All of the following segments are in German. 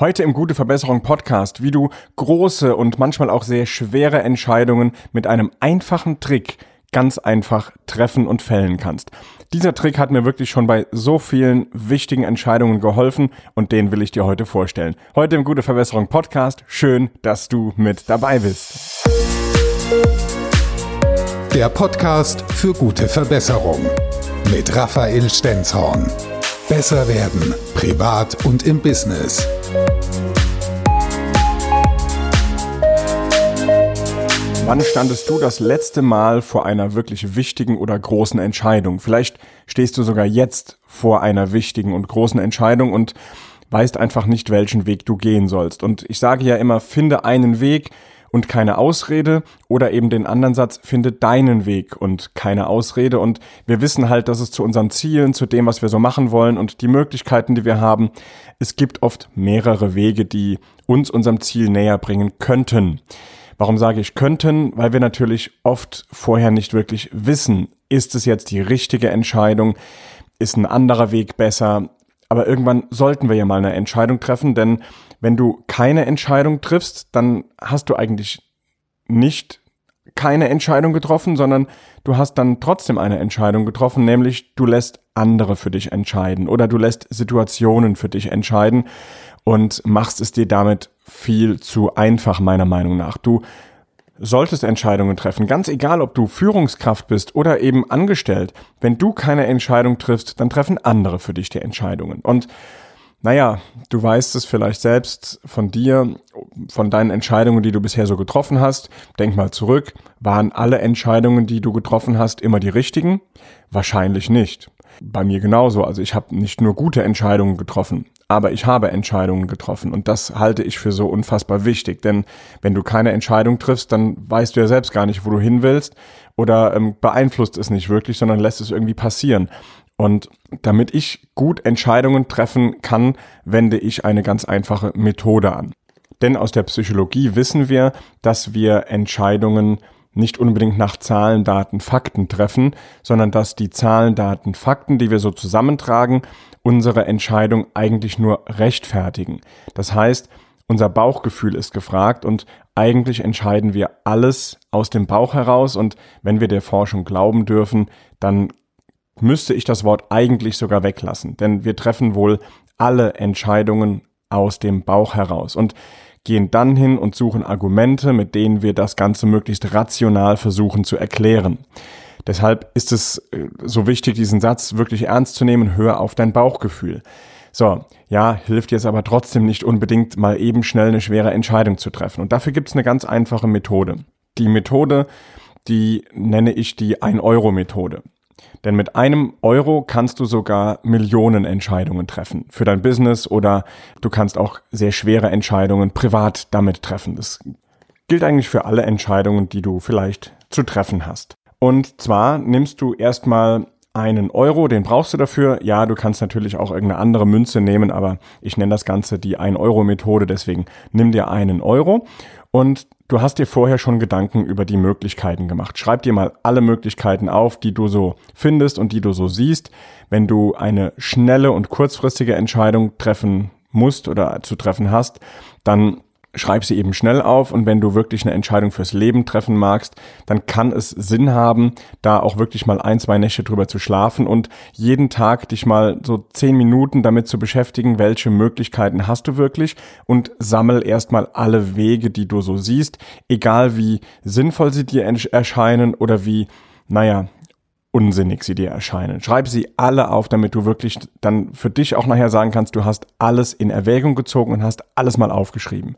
Heute im Gute Verbesserung Podcast, wie du große und manchmal auch sehr schwere Entscheidungen mit einem einfachen Trick ganz einfach treffen und fällen kannst. Dieser Trick hat mir wirklich schon bei so vielen wichtigen Entscheidungen geholfen und den will ich dir heute vorstellen. Heute im Gute Verbesserung Podcast. Schön, dass du mit dabei bist. Der Podcast für gute Verbesserung mit Raphael Stenzhorn. Besser werden, privat und im Business. Wann standest du das letzte Mal vor einer wirklich wichtigen oder großen Entscheidung? Vielleicht stehst du sogar jetzt vor einer wichtigen und großen Entscheidung und weißt einfach nicht, welchen Weg du gehen sollst. Und ich sage ja immer, finde einen Weg und keine Ausrede oder eben den anderen Satz, finde deinen Weg und keine Ausrede. Und wir wissen halt, dass es zu unseren Zielen, zu dem, was wir so machen wollen und die Möglichkeiten, die wir haben, es gibt oft mehrere Wege, die uns unserem Ziel näher bringen könnten. Warum sage ich könnten? Weil wir natürlich oft vorher nicht wirklich wissen, ist es jetzt die richtige Entscheidung? Ist ein anderer Weg besser? Aber irgendwann sollten wir ja mal eine Entscheidung treffen, denn wenn du keine Entscheidung triffst, dann hast du eigentlich nicht keine Entscheidung getroffen, sondern du hast dann trotzdem eine Entscheidung getroffen, nämlich du lässt andere für dich entscheiden oder du lässt Situationen für dich entscheiden und machst es dir damit viel zu einfach, meiner Meinung nach. Du solltest Entscheidungen treffen, ganz egal, ob du Führungskraft bist oder eben angestellt. Wenn du keine Entscheidung triffst, dann treffen andere für dich die Entscheidungen. Und naja, du weißt es vielleicht selbst von dir, von deinen Entscheidungen, die du bisher so getroffen hast. Denk mal zurück. Waren alle Entscheidungen, die du getroffen hast, immer die richtigen? Wahrscheinlich nicht. Bei mir genauso. Also ich habe nicht nur gute Entscheidungen getroffen, aber ich habe Entscheidungen getroffen und das halte ich für so unfassbar wichtig. Denn wenn du keine Entscheidung triffst, dann weißt du ja selbst gar nicht, wo du hin willst oder ähm, beeinflusst es nicht wirklich, sondern lässt es irgendwie passieren. Und damit ich gut Entscheidungen treffen kann, wende ich eine ganz einfache Methode an. Denn aus der Psychologie wissen wir, dass wir Entscheidungen nicht unbedingt nach Zahlen, Daten, Fakten treffen, sondern dass die Zahlen, Daten, Fakten, die wir so zusammentragen, unsere Entscheidung eigentlich nur rechtfertigen. Das heißt, unser Bauchgefühl ist gefragt und eigentlich entscheiden wir alles aus dem Bauch heraus und wenn wir der Forschung glauben dürfen, dann müsste ich das Wort eigentlich sogar weglassen, denn wir treffen wohl alle Entscheidungen aus dem Bauch heraus. Und gehen dann hin und suchen Argumente, mit denen wir das Ganze möglichst rational versuchen zu erklären. Deshalb ist es äh, so wichtig, diesen Satz wirklich ernst zu nehmen, hör auf dein Bauchgefühl. So, ja, hilft jetzt aber trotzdem nicht unbedingt mal eben schnell eine schwere Entscheidung zu treffen. Und dafür gibt es eine ganz einfache Methode. Die Methode, die nenne ich die 1-Euro-Methode. Denn mit einem Euro kannst du sogar Millionen Entscheidungen treffen für dein Business oder du kannst auch sehr schwere Entscheidungen privat damit treffen. Das gilt eigentlich für alle Entscheidungen, die du vielleicht zu treffen hast. Und zwar nimmst du erstmal einen Euro, den brauchst du dafür. Ja, du kannst natürlich auch irgendeine andere Münze nehmen, aber ich nenne das Ganze die 1-Euro-Methode, deswegen nimm dir einen Euro und du hast dir vorher schon Gedanken über die Möglichkeiten gemacht. Schreib dir mal alle Möglichkeiten auf, die du so findest und die du so siehst. Wenn du eine schnelle und kurzfristige Entscheidung treffen musst oder zu treffen hast, dann schreib sie eben schnell auf und wenn du wirklich eine Entscheidung fürs Leben treffen magst, dann kann es Sinn haben, da auch wirklich mal ein, zwei Nächte drüber zu schlafen und jeden Tag dich mal so zehn Minuten damit zu beschäftigen, welche Möglichkeiten hast du wirklich und sammel erstmal alle Wege, die du so siehst, egal wie sinnvoll sie dir erscheinen oder wie, naja, unsinnig sie dir erscheinen. Schreib sie alle auf, damit du wirklich dann für dich auch nachher sagen kannst, du hast alles in Erwägung gezogen und hast alles mal aufgeschrieben.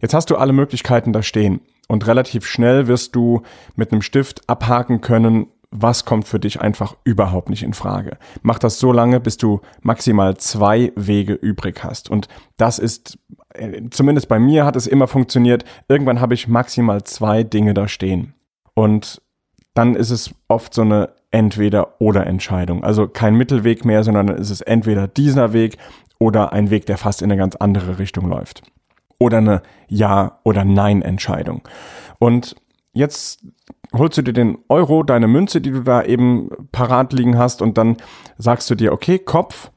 Jetzt hast du alle Möglichkeiten da stehen und relativ schnell wirst du mit einem Stift abhaken können, was kommt für dich einfach überhaupt nicht in Frage. Mach das so lange, bis du maximal zwei Wege übrig hast. Und das ist, äh, zumindest bei mir hat es immer funktioniert. Irgendwann habe ich maximal zwei Dinge da stehen. Und dann ist es oft so eine Entweder-oder-Entscheidung. Also kein Mittelweg mehr, sondern dann ist es entweder dieser Weg oder ein Weg, der fast in eine ganz andere Richtung läuft. Oder eine Ja- oder Nein-Entscheidung. Und jetzt holst du dir den Euro, deine Münze, die du da eben parat liegen hast, und dann sagst du dir, okay, Kopf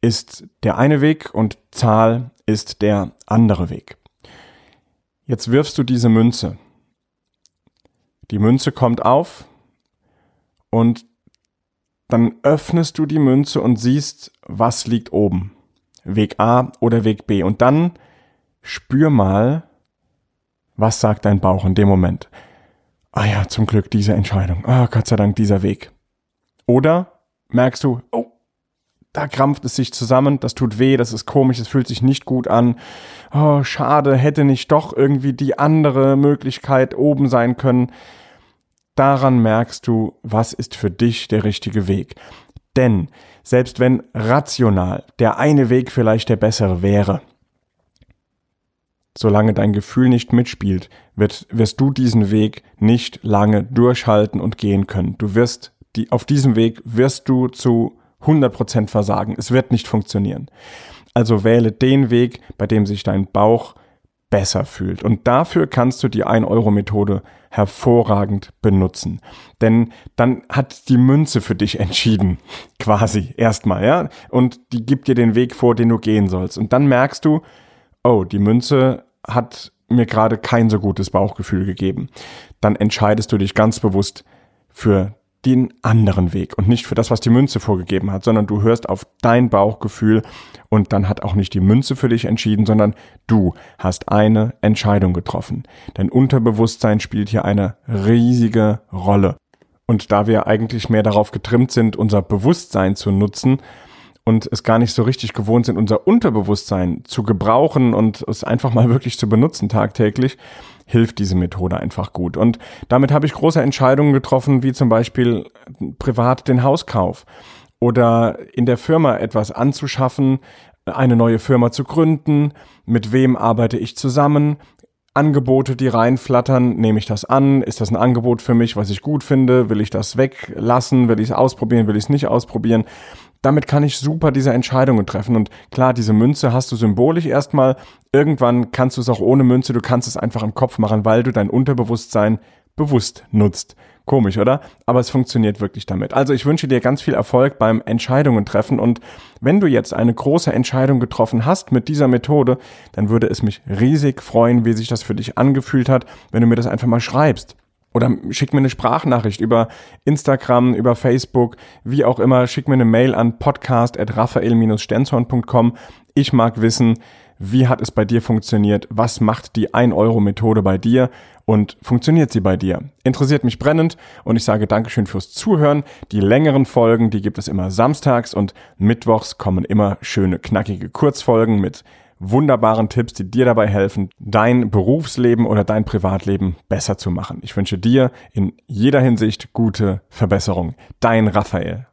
ist der eine Weg und Zahl ist der andere Weg. Jetzt wirfst du diese Münze. Die Münze kommt auf und dann öffnest du die Münze und siehst, was liegt oben. Weg A oder Weg B. Und dann spür mal, was sagt dein Bauch in dem Moment. Ah ja, zum Glück diese Entscheidung. Ah, Gott sei Dank dieser Weg. Oder merkst du, oh, da krampft es sich zusammen, das tut weh, das ist komisch, es fühlt sich nicht gut an. Oh, schade, hätte nicht doch irgendwie die andere Möglichkeit oben sein können. Daran merkst du, was ist für dich der richtige Weg. Denn selbst wenn rational der eine Weg vielleicht der bessere wäre, solange dein Gefühl nicht mitspielt, wird, wirst du diesen Weg nicht lange durchhalten und gehen können. Du wirst die, auf diesem Weg wirst du zu 100% versagen. Es wird nicht funktionieren. Also wähle den Weg, bei dem sich dein Bauch besser fühlt. Und dafür kannst du die 1-Euro-Methode hervorragend benutzen. Denn dann hat die Münze für dich entschieden, quasi erstmal, ja. Und die gibt dir den Weg vor, den du gehen sollst. Und dann merkst du, oh, die Münze hat mir gerade kein so gutes Bauchgefühl gegeben. Dann entscheidest du dich ganz bewusst für den anderen Weg und nicht für das, was die Münze vorgegeben hat, sondern du hörst auf dein Bauchgefühl und dann hat auch nicht die Münze für dich entschieden, sondern du hast eine Entscheidung getroffen. Dein Unterbewusstsein spielt hier eine riesige Rolle. Und da wir eigentlich mehr darauf getrimmt sind, unser Bewusstsein zu nutzen, und es gar nicht so richtig gewohnt sind, unser Unterbewusstsein zu gebrauchen und es einfach mal wirklich zu benutzen tagtäglich, hilft diese Methode einfach gut. Und damit habe ich große Entscheidungen getroffen, wie zum Beispiel privat den Hauskauf oder in der Firma etwas anzuschaffen, eine neue Firma zu gründen, mit wem arbeite ich zusammen, Angebote, die reinflattern, nehme ich das an? Ist das ein Angebot für mich, was ich gut finde? Will ich das weglassen? Will ich es ausprobieren? Will ich es nicht ausprobieren? Damit kann ich super diese Entscheidungen treffen. Und klar, diese Münze hast du symbolisch erstmal. Irgendwann kannst du es auch ohne Münze, du kannst es einfach im Kopf machen, weil du dein Unterbewusstsein bewusst nutzt. Komisch, oder? Aber es funktioniert wirklich damit. Also ich wünsche dir ganz viel Erfolg beim Entscheidungen treffen und wenn du jetzt eine große Entscheidung getroffen hast mit dieser Methode, dann würde es mich riesig freuen, wie sich das für dich angefühlt hat, wenn du mir das einfach mal schreibst. Oder schick mir eine Sprachnachricht über Instagram, über Facebook, wie auch immer. Schick mir eine Mail an podcast.raphael-stenzhorn.com. Ich mag wissen, wie hat es bei dir funktioniert? Was macht die 1-Euro-Methode bei dir? Und funktioniert sie bei dir? Interessiert mich brennend und ich sage Dankeschön fürs Zuhören. Die längeren Folgen, die gibt es immer samstags und mittwochs kommen immer schöne, knackige Kurzfolgen mit wunderbaren Tipps, die dir dabei helfen, dein Berufsleben oder dein Privatleben besser zu machen. Ich wünsche dir in jeder Hinsicht gute Verbesserung. Dein Raphael.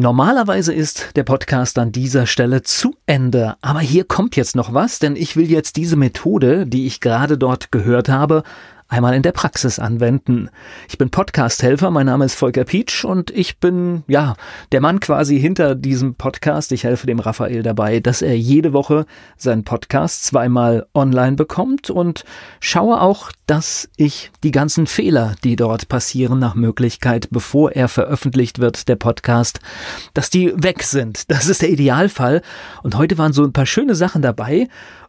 Normalerweise ist der Podcast an dieser Stelle zu Ende, aber hier kommt jetzt noch was, denn ich will jetzt diese Methode, die ich gerade dort gehört habe, einmal in der Praxis anwenden. Ich bin Podcast-Helfer, mein Name ist Volker Pietsch und ich bin, ja, der Mann quasi hinter diesem Podcast. Ich helfe dem Raphael dabei, dass er jede Woche seinen Podcast zweimal online bekommt und schaue auch, dass ich die ganzen Fehler, die dort passieren, nach Möglichkeit, bevor er veröffentlicht wird, der Podcast, dass die weg sind. Das ist der Idealfall. Und heute waren so ein paar schöne Sachen dabei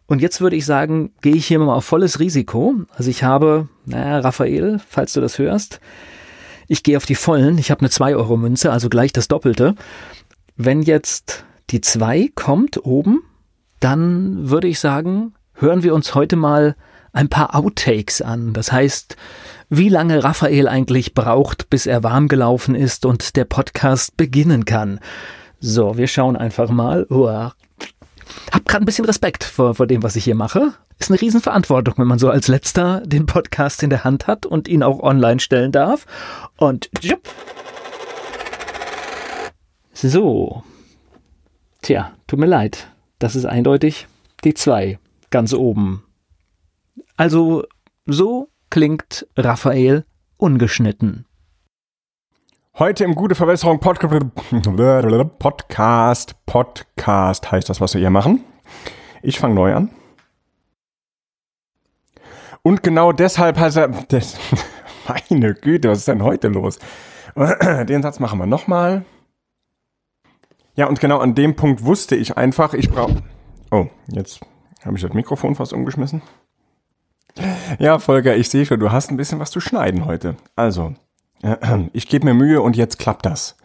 und jetzt würde ich sagen, gehe ich hier mal auf volles Risiko. Also ich habe, naja, Raphael, falls du das hörst, ich gehe auf die vollen. Ich habe eine 2-Euro-Münze, also gleich das Doppelte. Wenn jetzt die 2 kommt oben, dann würde ich sagen, hören wir uns heute mal ein paar Outtakes an. Das heißt, wie lange Raphael eigentlich braucht, bis er warm gelaufen ist und der Podcast beginnen kann. So, wir schauen einfach mal. Uah. Hab gerade ein bisschen Respekt vor, vor dem, was ich hier mache. Ist eine Riesenverantwortung, wenn man so als letzter den Podcast in der Hand hat und ihn auch online stellen darf. Und jupp. So. Tja, tut mir leid. Das ist eindeutig die zwei ganz oben. Also so klingt Raphael ungeschnitten. Heute im Gute Verbesserung Podcast, Podcast heißt das, was wir hier machen. Ich fange neu an. Und genau deshalb heißt er, das, meine Güte, was ist denn heute los? Den Satz machen wir nochmal. Ja, und genau an dem Punkt wusste ich einfach, ich brauche, oh, jetzt Habe ich das Mikrofon fast umgeschmissen? Ja, Volker, ich sehe schon, du hast ein bisschen was zu schneiden heute. Also, ich gebe mir Mühe und jetzt klappt das.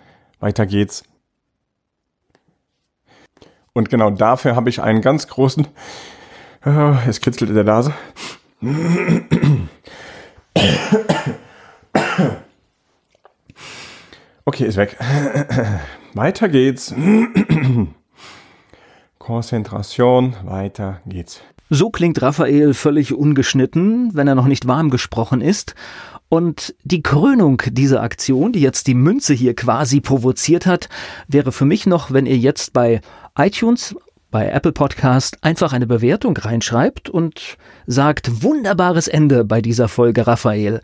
Weiter geht's. Und genau dafür habe ich einen ganz großen. Äh, es kitzelt in der Nase. Okay, ist weg. Weiter geht's. Konzentration, weiter geht's. So klingt Raphael völlig ungeschnitten, wenn er noch nicht warm gesprochen ist. Und die Krönung dieser Aktion, die jetzt die Münze hier quasi provoziert hat, wäre für mich noch, wenn ihr jetzt bei iTunes, bei Apple Podcast einfach eine Bewertung reinschreibt und sagt wunderbares Ende bei dieser Folge Raphael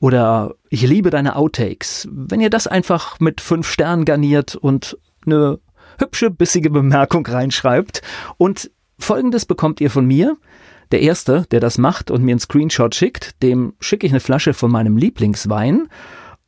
oder ich liebe deine Outtakes. Wenn ihr das einfach mit fünf Sternen garniert und eine hübsche, bissige Bemerkung reinschreibt. Und folgendes bekommt ihr von mir. Der Erste, der das macht und mir einen Screenshot schickt, dem schicke ich eine Flasche von meinem Lieblingswein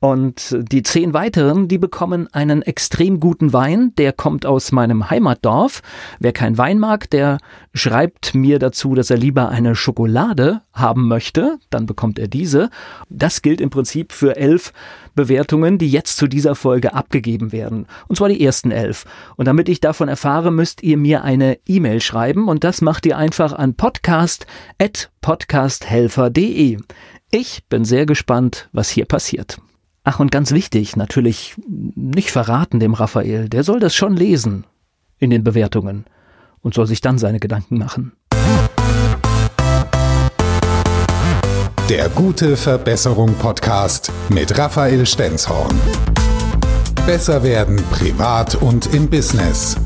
und die zehn weiteren, die bekommen einen extrem guten Wein, der kommt aus meinem Heimatdorf. Wer kein Wein mag, der schreibt mir dazu, dass er lieber eine Schokolade haben möchte, dann bekommt er diese. Das gilt im Prinzip für elf Bewertungen, die jetzt zu dieser Folge abgegeben werden. Und zwar die ersten elf. Und damit ich davon erfahre, müsst ihr mir eine E-Mail schreiben und das macht ihr einfach an podcast.podcasthelfer.de. Ich bin sehr gespannt, was hier passiert. Ach, und ganz wichtig, natürlich nicht verraten dem Raphael, der soll das schon lesen in den Bewertungen und soll sich dann seine Gedanken machen. Der gute Verbesserung Podcast mit Raphael Stenzhorn. Besser werden privat und im Business.